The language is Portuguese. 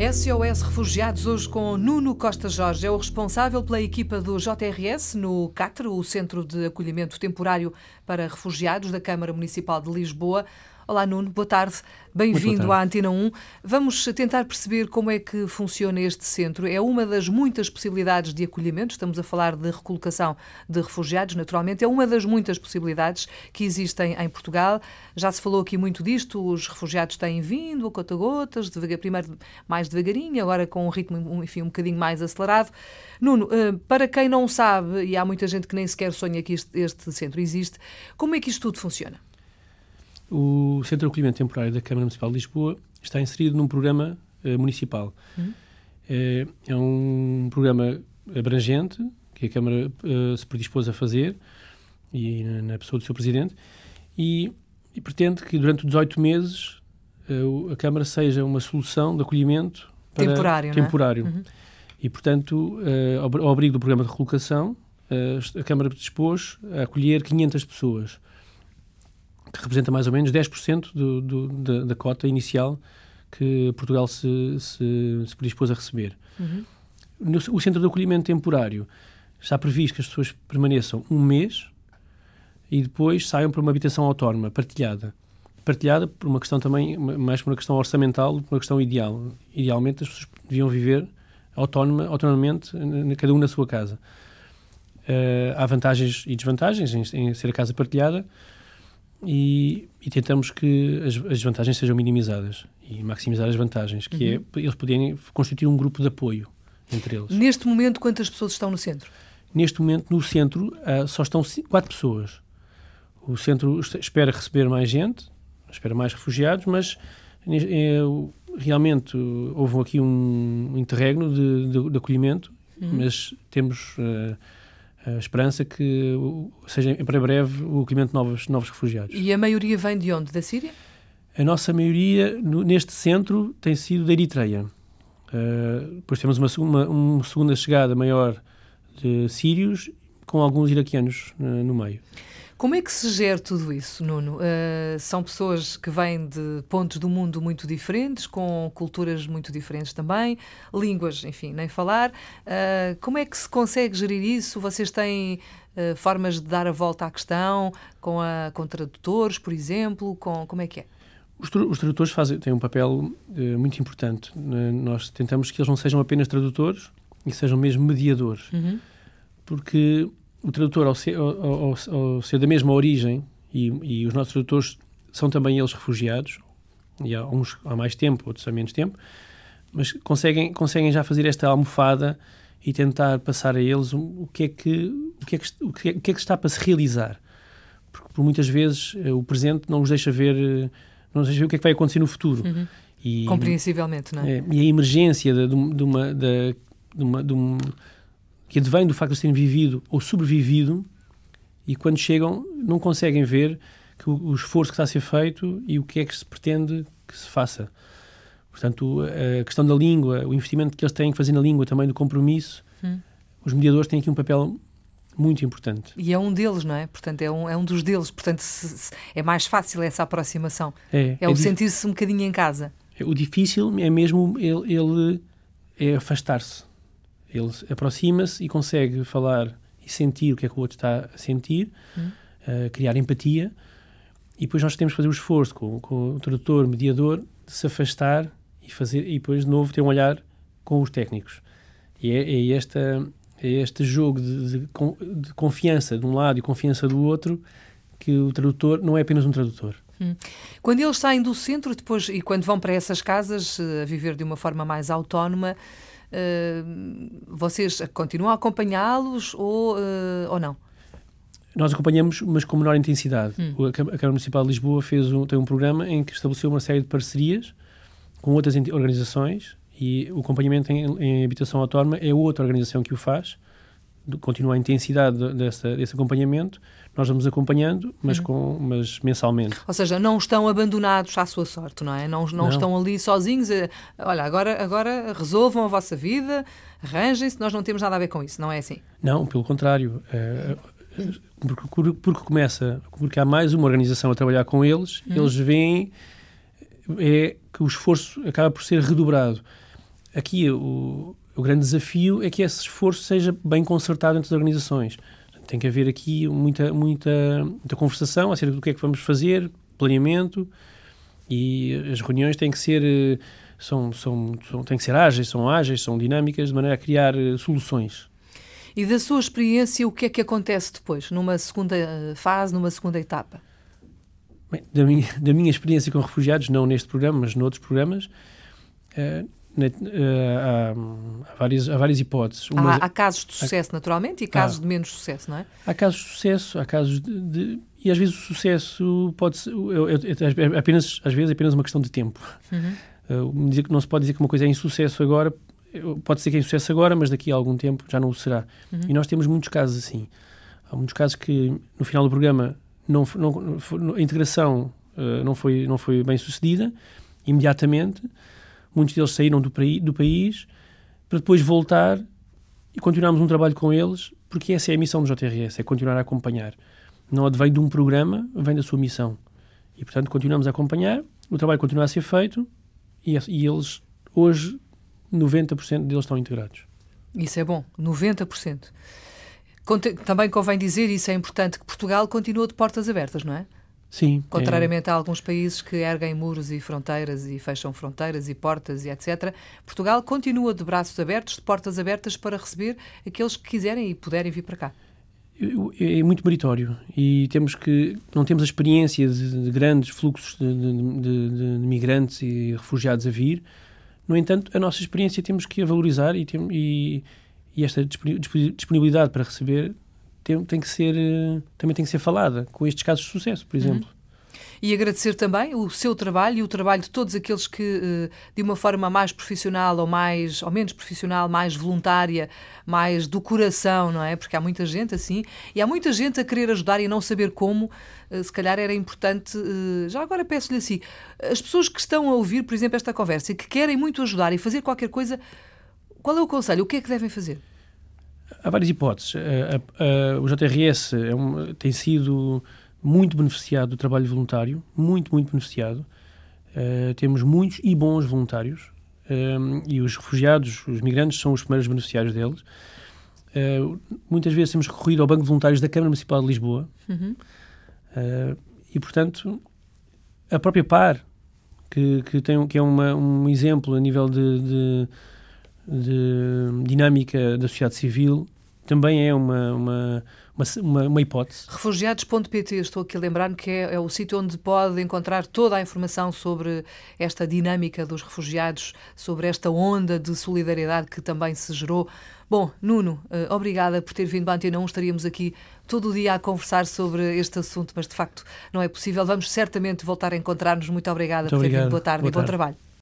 SOS Refugiados, hoje com Nuno Costa Jorge, é o responsável pela equipa do JRS no CATRE, o Centro de Acolhimento Temporário para Refugiados da Câmara Municipal de Lisboa. Olá, Nuno, boa tarde. Bem-vindo à Antena 1. Vamos tentar perceber como é que funciona este centro. É uma das muitas possibilidades de acolhimento, estamos a falar de recolocação de refugiados, naturalmente, é uma das muitas possibilidades que existem em Portugal. Já se falou aqui muito disto, os refugiados têm vindo a conta-gotas, primeiro mais devagarinho, agora com um ritmo enfim, um bocadinho mais acelerado. Nuno, eh, para quem não sabe, e há muita gente que nem sequer sonha que este, este centro existe, como é que isto tudo funciona? O Centro de Acolhimento Temporário da Câmara Municipal de Lisboa está inserido num programa uh, municipal. Uhum. É, é, um programa abrangente que a Câmara uh, se predispôs a fazer e na, na, pessoa do seu presidente e, e, pretende que durante 18 meses uh, a Câmara seja uma solução de acolhimento temporário, é? temporário. Uhum. E, portanto, ao, abrigo do programa de recolocação, a Câmara dispôs a acolher 500 pessoas que representa mais ou menos 10% do, do, da, da cota inicial que Portugal se, se, se predispôs a receber. Uhum. No, o centro de acolhimento temporário está previsto que as pessoas permaneçam um mês e depois saiam para uma habitação autónoma, partilhada. Partilhada por uma questão também, mais por uma questão orçamental, por uma questão ideal. Idealmente as pessoas deviam viver autónoma, autonomamente, cada um na sua casa. Uh, há vantagens e desvantagens em, em ser a casa partilhada, e, e tentamos que as, as, vantagens sejam minimizadas e maximizar as vantagens, que é uhum. é eles poderem constituir um grupo de apoio entre eles. Neste momento, quantas pessoas estão no centro? Neste momento, no centro, uh, só estão quatro pessoas. O centro espera receber mais gente, espera mais refugiados, mas uh, realmente houve aqui um interregno de, de, de acolhimento, uhum. mas temos eh, a esperança que seja para breve o acolhimento de novos, novos refugiados. E a maioria vem de onde? Da Síria? A nossa maioria no, neste centro tem sido da Eritreia. Uh, depois temos uma, uma, uma, segunda chegada maior de sírios, com alguns iraquianos uh, no meio. Como é que se gera tudo isso, Nuno? Uh, são pessoas que vêm de pontos do mundo muito diferentes, com culturas muito diferentes também, línguas, enfim, nem falar. Uh, como é que se consegue gerir isso? Vocês têm uh, formas de dar a volta à questão, com, a, com tradutores, por exemplo? Com, como é que é? Os, os tradutores fazem, têm um papel muito importante. nós tentamos que eles não sejam apenas tradutores, e sejam mesmo mediadores. Uhum. Porque o tradutor, ao ser, ao, ao, ao ser da mesma origem, e, e, os nossos tradutores são também eles refugiados, e há uns há mais tempo, outros há menos tempo, mas conseguem, conseguem já fazer esta almofada e tentar passar a eles o que é que, o que, é que, o que, é, o que, é que está para se realizar. Porque por muitas vezes eh, o presente não os deixa ver, eh, não os deixa ver o que é que vai acontecer no futuro. Uhum. E, Compreensivelmente, não é? é? E a emergência de, de, de uma, de, de, uma, de um que advém do facto de terem vivido ou sobrevivido e quando chegam não conseguem ver que o, o, esforço que está a ser feito e o que é que se pretende que se faça. Portanto, a questão da língua, o investimento que eles têm que fazer na língua, também do compromisso, hum. os mediadores têm aqui um papel muito importante. E é um deles, não é? Portanto, é um, é um dos deles. Portanto, se, se, é mais fácil essa aproximação. É, é, é o sentir-se um bocadinho em casa. É, o difícil é mesmo ele, ele é afastar-se ele aproxima-se e consegue falar e sentir o que é que o outro está a sentir, hum. uh, criar empatia, e depois nós temos que fazer o esforço com, com o tradutor, mediador, de se afastar e fazer e depois de novo ter um olhar com os técnicos. E é, é esta, é este jogo de, de, de, confiança de um lado e confiança do outro que o tradutor não é apenas um tradutor. Hum. Quando eles saem do centro depois e quando vão para essas casas eh, a viver de uma forma mais autónoma, vocês continuam a acompanhá-los ou, uh, ou não? Nós acompanhamos, mas com menor intensidade. Hum. A Câmara Municipal de Lisboa fez um, tem um programa em que estabeleceu uma série de parcerias com outras organizações e o acompanhamento em, em habitação autónoma é outra organização que o faz continua a intensidade dessa, desse acompanhamento, nós vamos acompanhando, mas, uhum. com, mas mensalmente. Ou seja, não estão abandonados à sua sorte, não é? Não, não, não. estão ali sozinhos. A, olha, agora, agora resolvam a vossa vida, arranjem-se, nós não temos nada a ver com isso, não é assim? Não, pelo contrário. É, porque, porque, começa, porque há mais uma organização a trabalhar com eles, uhum. eles veem é, que o esforço acaba por ser redobrado. aqui o, o grande desafio é que esse esforço seja bem concertado entre as organizações. Tem que haver aqui muita, muita, muita conversação acerca do que é que vamos fazer, planeamento, e as reuniões têm que ser eh, são, são, são, têm que ser ágeis, são ágeis, são dinâmicas, de maneira a criar eh, soluções. E da sua experiência, o que é que acontece depois, numa segunda eh, fase, numa segunda etapa? Bem, da, minha, da minha experiência com refugiados, não neste programa, mas noutros programas, há, há, várias, há várias hipóteses. Há, há casos de sucesso, há, naturalmente, e casos de menos sucesso, não é? Há casos de sucesso, há casos de, de e às vezes o sucesso pode ser, é, é, apenas, às vezes é apenas uma questão de tempo. Uhum. Uh, não se pode dizer que uma coisa é insucesso agora, pode ser que é insucesso agora, mas daqui a algum tempo já não o será. Uhum. E nós temos muitos casos assim. Há muitos casos que no final do programa não, não, a integração uh, não, foi, não foi bem sucedida, imediatamente. Muitos deles saíram do, do país para depois voltar e continuarmos um trabalho com eles, porque essa é a missão do JRS, é continuar a acompanhar. Não advém de um programa, vem da sua missão. E, portanto, continuamos a acompanhar, o trabalho continua a ser feito e, e eles, hoje, 90% deles estão integrados. Isso é bom, 90%. Também convém dizer, isso é importante, que Portugal continua de portas abertas, não é? Sim. Contrariamente é... a alguns países que erguem muros e fronteiras e fecham fronteiras e portas e etc., Portugal continua de braços abertos, de portas abertas para receber aqueles que quiserem e puderem vir para cá é muito meritório e temos que não temos a experiência de, de grandes fluxos de, de, de, migrantes e refugiados a vir no entanto a nossa experiência temos que a valorizar e, tem, e, e esta disponibilidade para receber tem, tem, que ser também tem que ser falada com estes casos de sucesso por uhum. exemplo uhum e agradecer também o seu trabalho e o trabalho de todos aqueles que, eh, de uma forma mais profissional ou mais ou menos profissional, mais voluntária, mais do coração, não é? Porque há muita gente assim e há muita gente a querer ajudar e não saber como. Eh, se calhar era importante. Eh, já agora peço-lhe assim: as pessoas que estão a ouvir, por exemplo, esta conversa e que querem muito ajudar e fazer qualquer coisa, qual é o conselho? O que é que devem fazer? Há várias hipóteses. o JRS é um, tem sido muito beneficiado do trabalho voluntário, muito, muito beneficiado. Uh, temos muitos e bons voluntários uh, e os refugiados, os migrantes, são os primeiros beneficiários deles. Uh, muitas vezes temos recorrido ao Banco de Voluntários da Câmara Municipal de Lisboa uhum. e, portanto, a própria PAR, que, que, tem, que é uma, um exemplo a nível de, de, de dinâmica da sociedade civil, também é uma, uma uma, uma, hipótese. Refugiados.pt, estou aqui a lembrar-me que é, é, o sítio onde pode encontrar toda a informação sobre esta dinâmica dos refugiados, sobre esta onda de solidariedade que também se gerou. Bom, Nuno, uh, obrigada por ter vindo à Antena 1. Estaríamos aqui todo o dia a conversar sobre este assunto, mas de facto não é possível. Vamos certamente voltar a encontrar-nos. Muito obrigada Muito por ter vindo. Boa tarde Boa e tarde. bom trabalho.